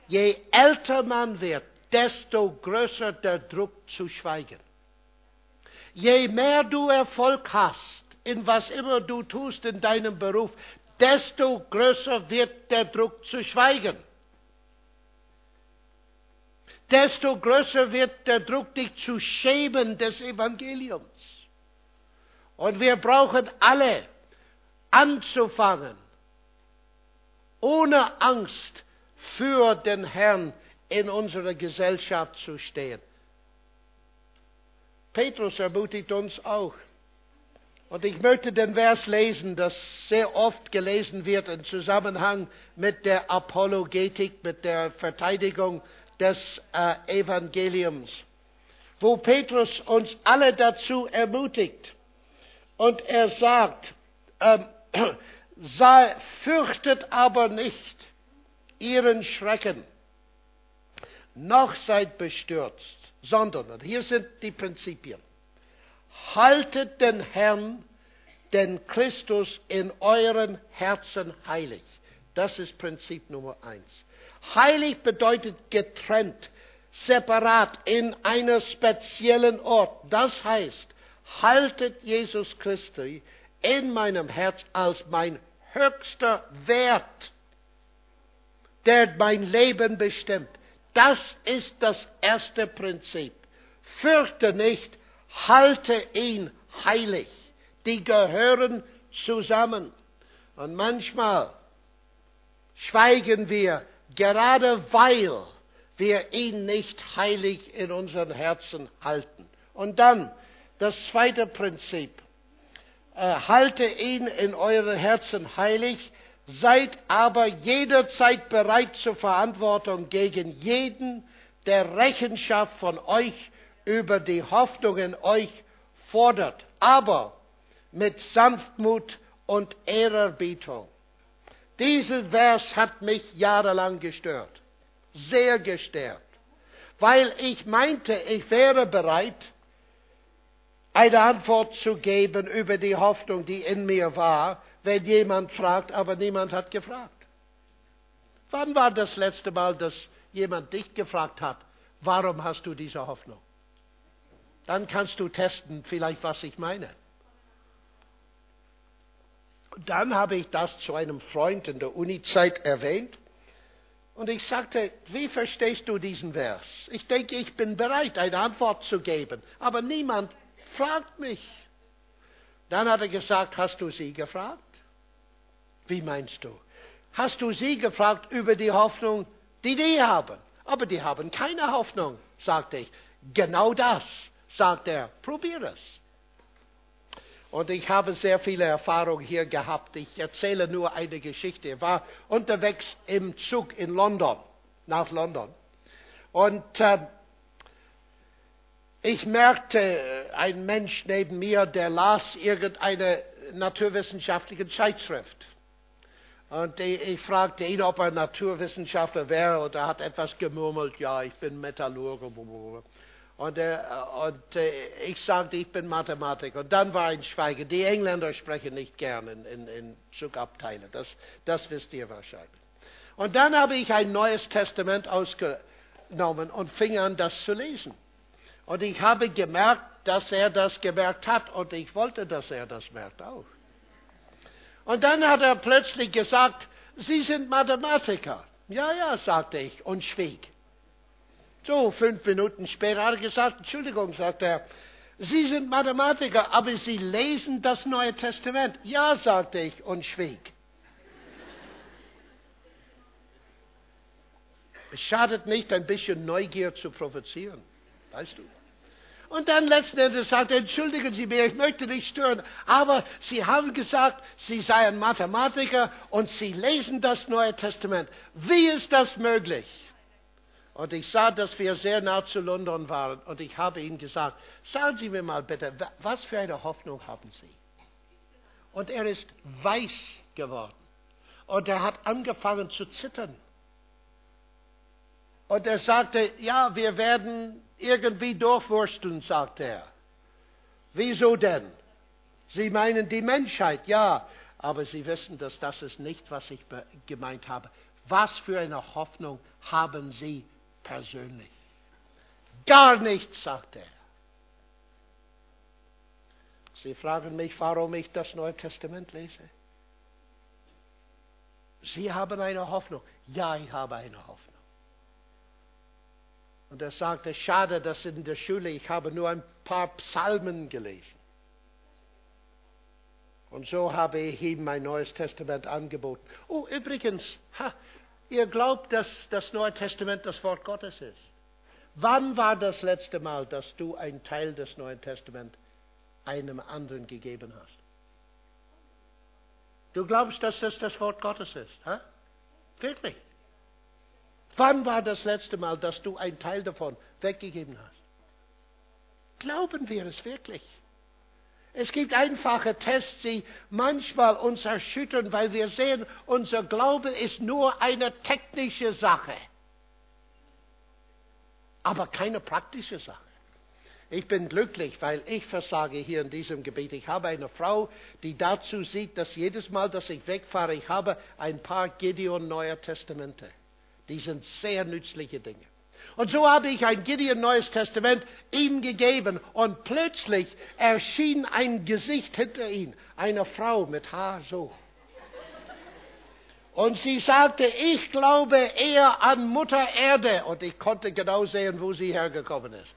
je älter man wird, desto größer der Druck zu schweigen. Je mehr du Erfolg hast, in was immer du tust in deinem Beruf, desto größer wird der Druck zu schweigen. Desto größer wird der Druck, dich zu schämen des Evangeliums. Und wir brauchen alle anzufangen, ohne Angst für den Herrn in unserer Gesellschaft zu stehen. Petrus ermutigt uns auch. Und ich möchte den Vers lesen, das sehr oft gelesen wird im Zusammenhang mit der Apologetik, mit der Verteidigung des äh, Evangeliums, wo Petrus uns alle dazu ermutigt. Und er sagt, ähm, sei, fürchtet aber nicht ihren Schrecken, noch seid bestürzt, sondern, und hier sind die Prinzipien, haltet den Herrn, den Christus in euren Herzen heilig. Das ist Prinzip Nummer eins. Heilig bedeutet getrennt, separat, in einer speziellen Ort. Das heißt, haltet Jesus Christi in meinem Herz als mein höchster Wert, der mein Leben bestimmt. Das ist das erste Prinzip. Fürchte nicht, halte ihn heilig. Die gehören zusammen. Und manchmal schweigen wir, gerade weil wir ihn nicht heilig in unseren Herzen halten. Und dann das zweite Prinzip. Äh, halte ihn in euren Herzen heilig, seid aber jederzeit bereit zur Verantwortung gegen jeden, der Rechenschaft von euch über die Hoffnung in euch fordert, aber mit Sanftmut und Ehrerbietung. Dieser Vers hat mich jahrelang gestört, sehr gestört, weil ich meinte, ich wäre bereit, eine Antwort zu geben über die Hoffnung, die in mir war, wenn jemand fragt, aber niemand hat gefragt. Wann war das letzte Mal, dass jemand dich gefragt hat, warum hast du diese Hoffnung? Dann kannst du testen, vielleicht was ich meine. Dann habe ich das zu einem Freund in der Uni-Zeit erwähnt. Und ich sagte, wie verstehst du diesen Vers? Ich denke, ich bin bereit, eine Antwort zu geben. Aber niemand fragt mich. Dann hat er gesagt, hast du sie gefragt? Wie meinst du? Hast du sie gefragt über die Hoffnung, die die haben? Aber die haben keine Hoffnung, sagte ich. Genau das, sagt er. Probier es. Und ich habe sehr viele Erfahrungen hier gehabt. Ich erzähle nur eine Geschichte. Ich war unterwegs im Zug in London, nach London. Und äh, ich merkte, ein Mensch neben mir, der las irgendeine naturwissenschaftliche Zeitschrift. Und ich fragte ihn, ob er Naturwissenschaftler wäre, und er hat etwas gemurmelt, ja, ich bin Metallurge. Und, er, und ich sagte, ich bin Mathematiker. Und dann war ein Schweigen. Die Engländer sprechen nicht gern in, in, in Zugabteile, das, das wisst ihr wahrscheinlich. Und dann habe ich ein neues Testament ausgenommen und fing an, das zu lesen. Und ich habe gemerkt, dass er das gemerkt hat und ich wollte, dass er das merkt auch. Und dann hat er plötzlich gesagt, Sie sind Mathematiker. Ja, ja, sagte ich und schwieg. So, fünf Minuten später hat er gesagt, Entschuldigung, sagt er, Sie sind Mathematiker, aber Sie lesen das Neue Testament. Ja, sagte ich und schwieg. Es schadet nicht, ein bisschen Neugier zu provozieren, weißt du. Und dann letzten Endes sagt er, entschuldigen Sie mir, ich möchte nicht stören, aber Sie haben gesagt, Sie seien Mathematiker und Sie lesen das Neue Testament. Wie ist das möglich? Und ich sah, dass wir sehr nah zu London waren. Und ich habe ihm gesagt, sagen Sie mir mal bitte, was für eine Hoffnung haben Sie? Und er ist weiß geworden. Und er hat angefangen zu zittern. Und er sagte, ja, wir werden irgendwie durchwursteln, sagte er. Wieso denn? Sie meinen die Menschheit, ja, aber Sie wissen, dass das ist nicht, was ich gemeint habe. Was für eine Hoffnung haben Sie persönlich. Gar nichts, sagt er. Sie fragen mich, warum ich das Neue Testament lese. Sie haben eine Hoffnung. Ja, ich habe eine Hoffnung. Und er sagte, schade, dass in der Schule ich habe nur ein paar Psalmen gelesen. Und so habe ich ihm mein Neues Testament angeboten. Oh, übrigens, ha, Ihr glaubt, dass das Neue Testament das Wort Gottes ist. Wann war das letzte Mal, dass du einen Teil des Neuen Testaments einem anderen gegeben hast? Du glaubst, dass das das Wort Gottes ist? Hä? Wirklich? Wann war das letzte Mal, dass du einen Teil davon weggegeben hast? Glauben wir es wirklich? Es gibt einfache Tests, die manchmal uns erschüttern, weil wir sehen, unser Glaube ist nur eine technische Sache, aber keine praktische Sache. Ich bin glücklich, weil ich versage hier in diesem Gebiet. Ich habe eine Frau, die dazu sieht, dass jedes Mal, dass ich wegfahre, ich habe ein paar Gideon Neuer Testamente. Die sind sehr nützliche Dinge. Und so habe ich ein Gideon Neues Testament ihm gegeben und plötzlich erschien ein Gesicht hinter ihm, eine Frau mit Haar so. Und sie sagte, ich glaube eher an Mutter Erde. Und ich konnte genau sehen, wo sie hergekommen ist.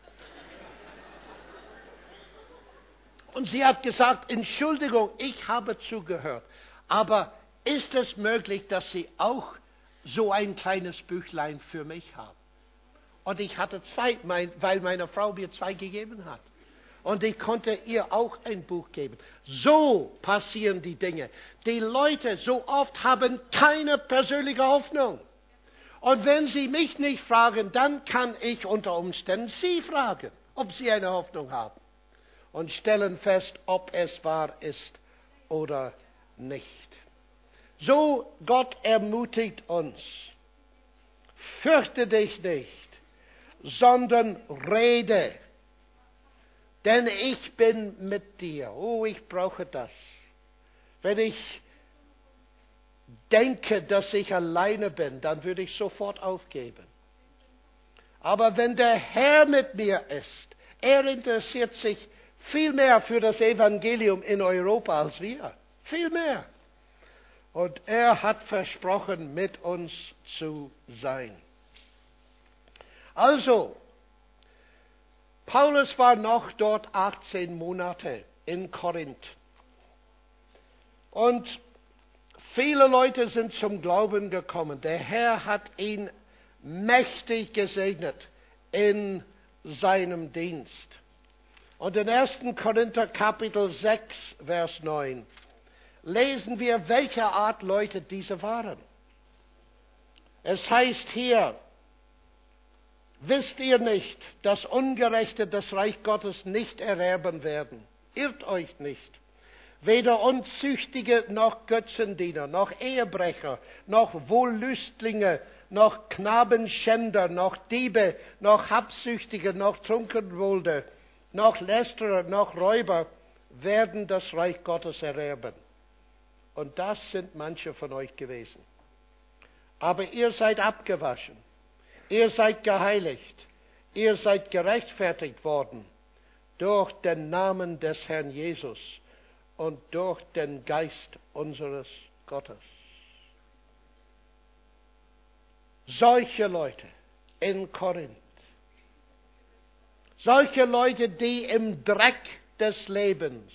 Und sie hat gesagt, Entschuldigung, ich habe zugehört. Aber ist es möglich, dass Sie auch so ein kleines Büchlein für mich haben? Und ich hatte zwei, weil meine Frau mir zwei gegeben hat. Und ich konnte ihr auch ein Buch geben. So passieren die Dinge. Die Leute so oft haben keine persönliche Hoffnung. Und wenn sie mich nicht fragen, dann kann ich unter Umständen sie fragen, ob sie eine Hoffnung haben. Und stellen fest, ob es wahr ist oder nicht. So Gott ermutigt uns. Fürchte dich nicht sondern rede. Denn ich bin mit dir. Oh, ich brauche das. Wenn ich denke, dass ich alleine bin, dann würde ich sofort aufgeben. Aber wenn der Herr mit mir ist, er interessiert sich viel mehr für das Evangelium in Europa als wir. Viel mehr. Und er hat versprochen, mit uns zu sein. Also, Paulus war noch dort 18 Monate in Korinth. Und viele Leute sind zum Glauben gekommen. Der Herr hat ihn mächtig gesegnet in seinem Dienst. Und in 1. Korinther Kapitel 6, Vers 9 lesen wir, welche Art Leute diese waren. Es heißt hier, Wisst ihr nicht, dass Ungerechte das Reich Gottes nicht erwerben werden? Irrt euch nicht. Weder Unzüchtige noch Götzendiener, noch Ehebrecher, noch Wohllüstlinge, noch Knabenschänder, noch Diebe, noch Habsüchtige, noch Trunkenwolde, noch Lästerer, noch Räuber werden das Reich Gottes erwerben. Und das sind manche von euch gewesen. Aber ihr seid abgewaschen Ihr seid geheiligt. Ihr seid gerechtfertigt worden durch den Namen des Herrn Jesus und durch den Geist unseres Gottes. Solche Leute in Korinth, solche Leute, die im Dreck des Lebens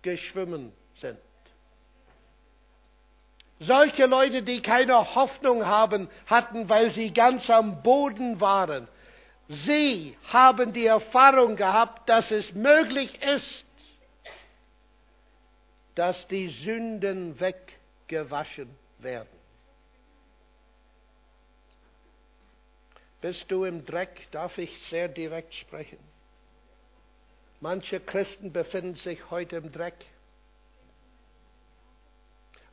geschwimmen solche Leute, die keine Hoffnung haben, hatten, weil sie ganz am Boden waren. Sie haben die Erfahrung gehabt, dass es möglich ist, dass die Sünden weggewaschen werden. Bist du im Dreck, darf ich sehr direkt sprechen. Manche Christen befinden sich heute im Dreck.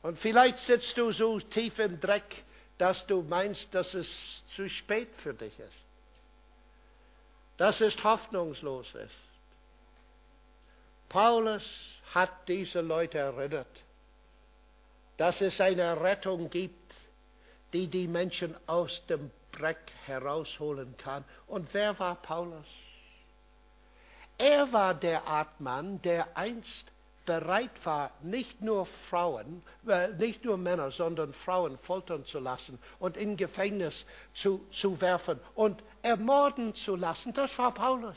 Und vielleicht sitzt du so tief im Dreck, dass du meinst, dass es zu spät für dich ist. Dass es hoffnungslos ist. Paulus hat diese Leute erinnert, dass es eine Rettung gibt, die die Menschen aus dem Dreck herausholen kann. Und wer war Paulus? Er war der Art Mann, der einst bereit war, nicht nur Frauen, äh, nicht nur Männer, sondern Frauen foltern zu lassen und in Gefängnis zu, zu werfen und ermorden zu lassen. Das war Paulus.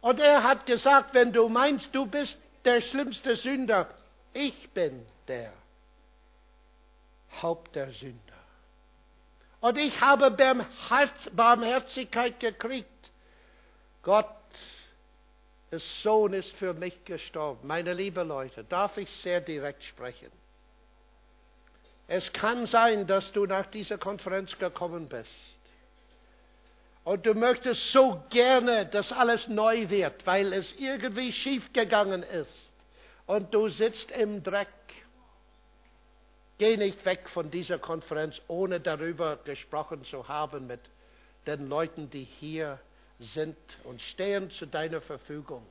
Und er hat gesagt, wenn du meinst, du bist der schlimmste Sünder, ich bin der Haupt der Sünder. Und ich habe Barmherzigkeit gekriegt. Gott des Sohn ist für mich gestorben. Meine lieben Leute, darf ich sehr direkt sprechen. Es kann sein, dass du nach dieser Konferenz gekommen bist. Und du möchtest so gerne, dass alles neu wird, weil es irgendwie schiefgegangen ist. Und du sitzt im Dreck. Geh nicht weg von dieser Konferenz, ohne darüber gesprochen zu haben mit den Leuten, die hier sind und stehen zu deiner Verfügung.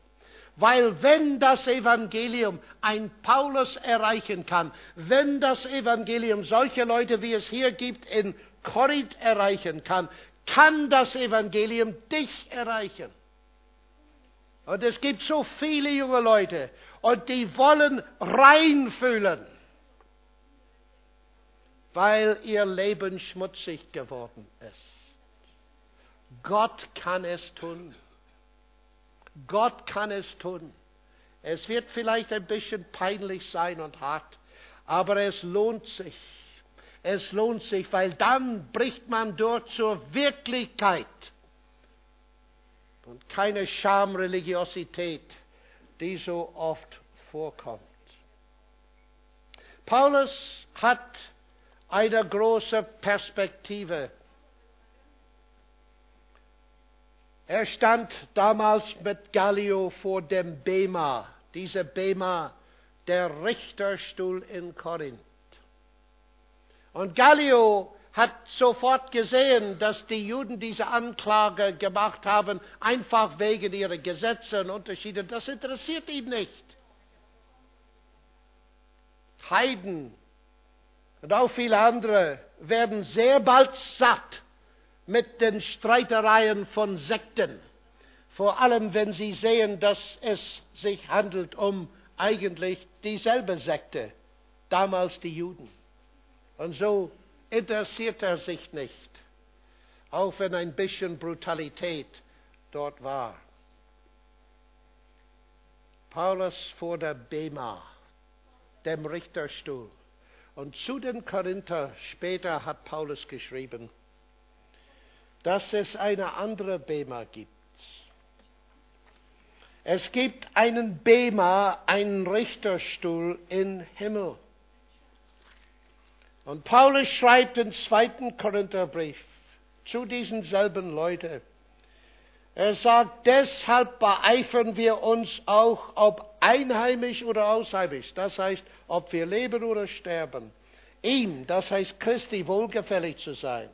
Weil wenn das Evangelium ein Paulus erreichen kann, wenn das Evangelium solche Leute, wie es hier gibt, in Korinth erreichen kann, kann das Evangelium dich erreichen. Und es gibt so viele junge Leute und die wollen reinfühlen, weil ihr Leben schmutzig geworden ist. Gott kann es tun. Gott kann es tun. Es wird vielleicht ein bisschen peinlich sein und hart, aber es lohnt sich. Es lohnt sich, weil dann bricht man durch zur Wirklichkeit und keine Schamreligiosität, die so oft vorkommt. Paulus hat eine große Perspektive Er stand damals mit Gallio vor dem Bema, dieser Bema, der Richterstuhl in Korinth. Und Gallio hat sofort gesehen, dass die Juden diese Anklage gemacht haben, einfach wegen ihrer Gesetze und Unterschiede. Das interessiert ihn nicht. Heiden und auch viele andere werden sehr bald satt mit den Streitereien von Sekten. Vor allem, wenn sie sehen, dass es sich handelt um eigentlich dieselbe Sekte, damals die Juden. Und so interessiert er sich nicht, auch wenn ein bisschen Brutalität dort war. Paulus vor der Bema, dem Richterstuhl. Und zu den Korinther später hat Paulus geschrieben, dass es eine andere Bema gibt. Es gibt einen Bema, einen Richterstuhl im Himmel. Und Paulus schreibt im zweiten Korintherbrief zu diesen selben Leuten. Er sagt, deshalb beeifern wir uns auch, ob einheimisch oder ausheimisch, das heißt, ob wir leben oder sterben, ihm, das heißt Christi, wohlgefällig zu sein.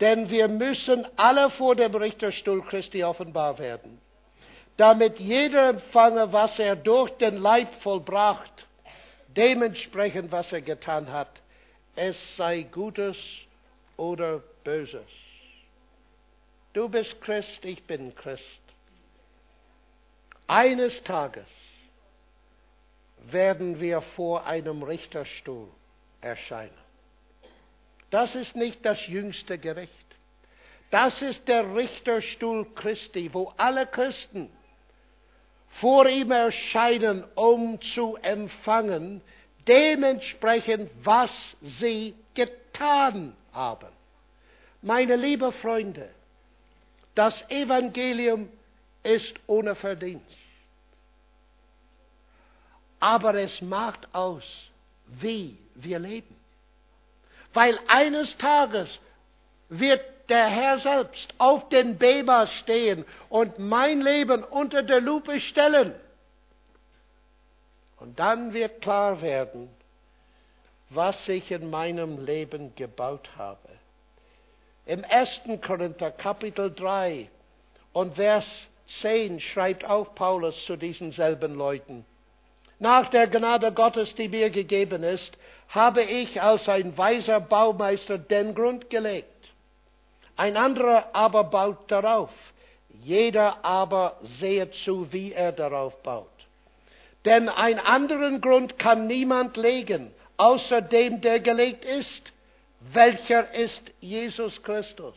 Denn wir müssen alle vor dem Richterstuhl Christi offenbar werden, damit jeder empfange, was er durch den Leib vollbracht, dementsprechend, was er getan hat, es sei Gutes oder Böses. Du bist Christ, ich bin Christ. Eines Tages werden wir vor einem Richterstuhl erscheinen. Das ist nicht das jüngste Gericht. Das ist der Richterstuhl Christi, wo alle Christen vor ihm erscheinen, um zu empfangen, dementsprechend, was sie getan haben. Meine lieben Freunde, das Evangelium ist ohne Verdienst. Aber es macht aus, wie wir leben. Weil eines Tages wird der Herr selbst auf den Beber stehen und mein Leben unter der Lupe stellen. Und dann wird klar werden, was ich in meinem Leben gebaut habe. Im 1. Korinther Kapitel 3 und Vers 10 schreibt auch Paulus zu diesen selben Leuten. Nach der Gnade Gottes, die mir gegeben ist, habe ich als ein weiser Baumeister den Grund gelegt. Ein anderer aber baut darauf. Jeder aber sehe zu, wie er darauf baut. Denn einen anderen Grund kann niemand legen, außer dem, der gelegt ist. Welcher ist Jesus Christus?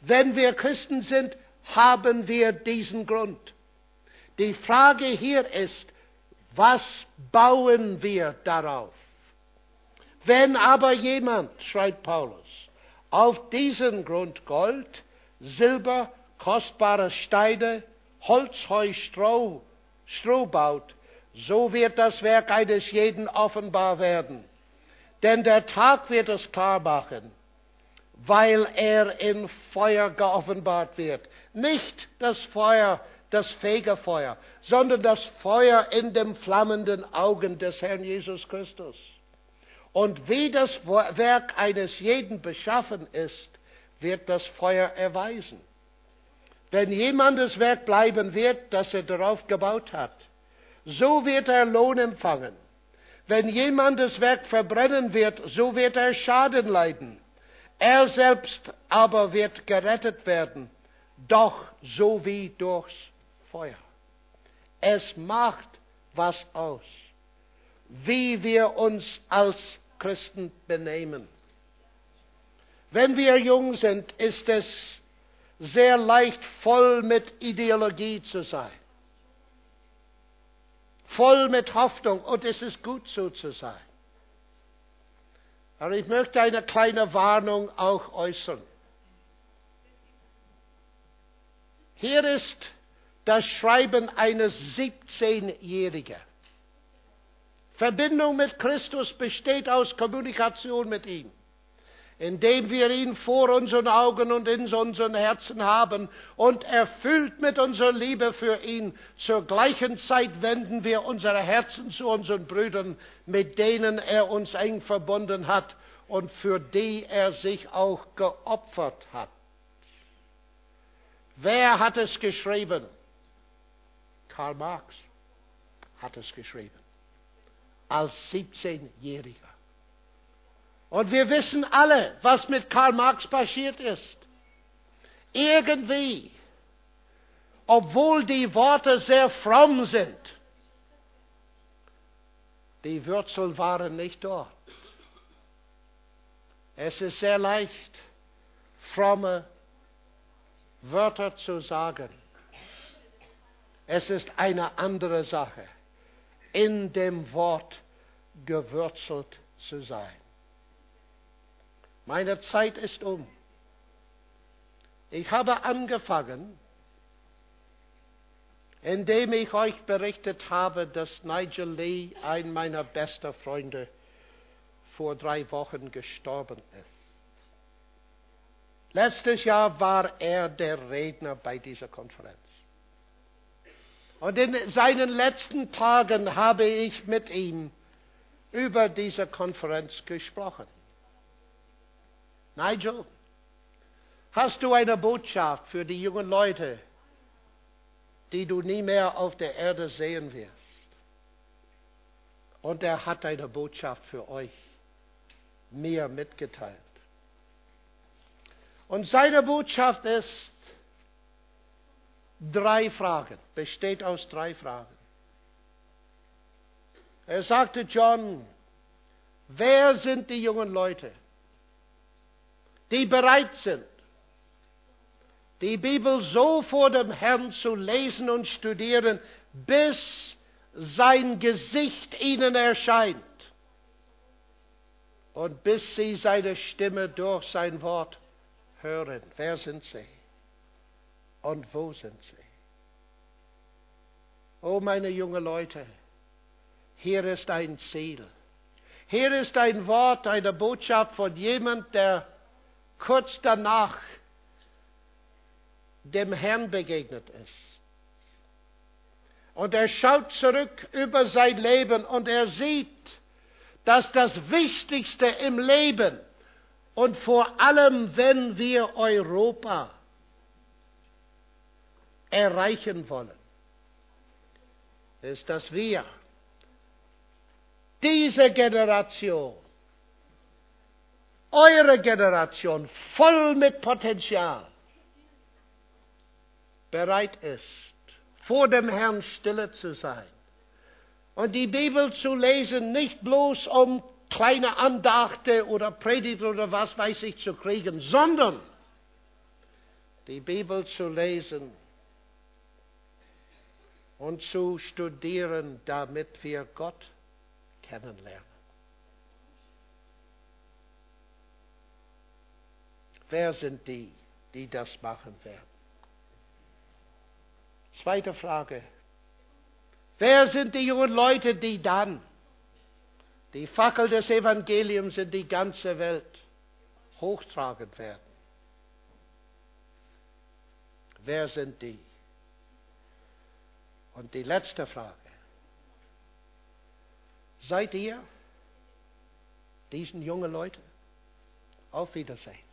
Wenn wir Christen sind, haben wir diesen Grund. Die Frage hier ist, was bauen wir darauf? Wenn aber jemand, schreibt Paulus, auf diesen Grund Gold, Silber, kostbare Steine, Holz, Heu, Stroh, Stroh baut, so wird das Werk eines jeden offenbar werden. Denn der Tag wird es klar machen, weil er in Feuer geoffenbart wird. Nicht das Feuer, das Fegefeuer, sondern das Feuer in dem flammenden Augen des Herrn Jesus Christus. Und wie das Werk eines jeden beschaffen ist, wird das Feuer erweisen. Wenn jemandes Werk bleiben wird, das er darauf gebaut hat, so wird er Lohn empfangen. Wenn jemandes Werk verbrennen wird, so wird er Schaden leiden. Er selbst aber wird gerettet werden, doch so wie durchs Feuer. Es macht was aus wie wir uns als Christen benehmen. Wenn wir jung sind, ist es sehr leicht, voll mit Ideologie zu sein. Voll mit Hoffnung und es ist gut so zu sein. Aber ich möchte eine kleine Warnung auch äußern. Hier ist das Schreiben eines 17-Jährigen. Verbindung mit Christus besteht aus Kommunikation mit ihm. Indem wir ihn vor unseren Augen und in unseren Herzen haben und erfüllt mit unserer Liebe für ihn, zur gleichen Zeit wenden wir unsere Herzen zu unseren Brüdern, mit denen er uns eng verbunden hat und für die er sich auch geopfert hat. Wer hat es geschrieben? Karl Marx hat es geschrieben als 17-Jähriger. Und wir wissen alle, was mit Karl Marx passiert ist. Irgendwie, obwohl die Worte sehr fromm sind, die Wurzeln waren nicht dort. Es ist sehr leicht, fromme Wörter zu sagen. Es ist eine andere Sache in dem Wort gewurzelt zu sein. Meine Zeit ist um. Ich habe angefangen, indem ich euch berichtet habe, dass Nigel Lee, ein meiner besten Freunde, vor drei Wochen gestorben ist. Letztes Jahr war er der Redner bei dieser Konferenz. Und in seinen letzten Tagen habe ich mit ihm über diese Konferenz gesprochen. Nigel, hast du eine Botschaft für die jungen Leute, die du nie mehr auf der Erde sehen wirst? Und er hat eine Botschaft für euch mir mitgeteilt. Und seine Botschaft ist, drei Fragen, besteht aus drei Fragen. Er sagte John, wer sind die jungen Leute, die bereit sind, die Bibel so vor dem Herrn zu lesen und studieren, bis sein Gesicht ihnen erscheint und bis sie seine Stimme durch sein Wort hören. Wer sind sie? Und wo sind sie? Oh, meine jungen Leute, hier ist ein Ziel. Hier ist ein Wort, eine Botschaft von jemand, der kurz danach dem Herrn begegnet ist. Und er schaut zurück über sein Leben und er sieht, dass das Wichtigste im Leben und vor allem, wenn wir Europa erreichen wollen, ist, dass wir. Diese Generation, eure Generation, voll mit Potenzial, bereit ist, vor dem Herrn stille zu sein und die Bibel zu lesen, nicht bloß um kleine Andachte oder Predigt oder was weiß ich zu kriegen, sondern die Bibel zu lesen und zu studieren, damit wir Gott kennenlernen. Wer sind die, die das machen werden? Zweite Frage. Wer sind die jungen Leute, die dann die Fackel des Evangeliums in die ganze Welt hochtragen werden? Wer sind die? Und die letzte Frage. Seid ihr diesen jungen Leute? Auf Wiedersehen.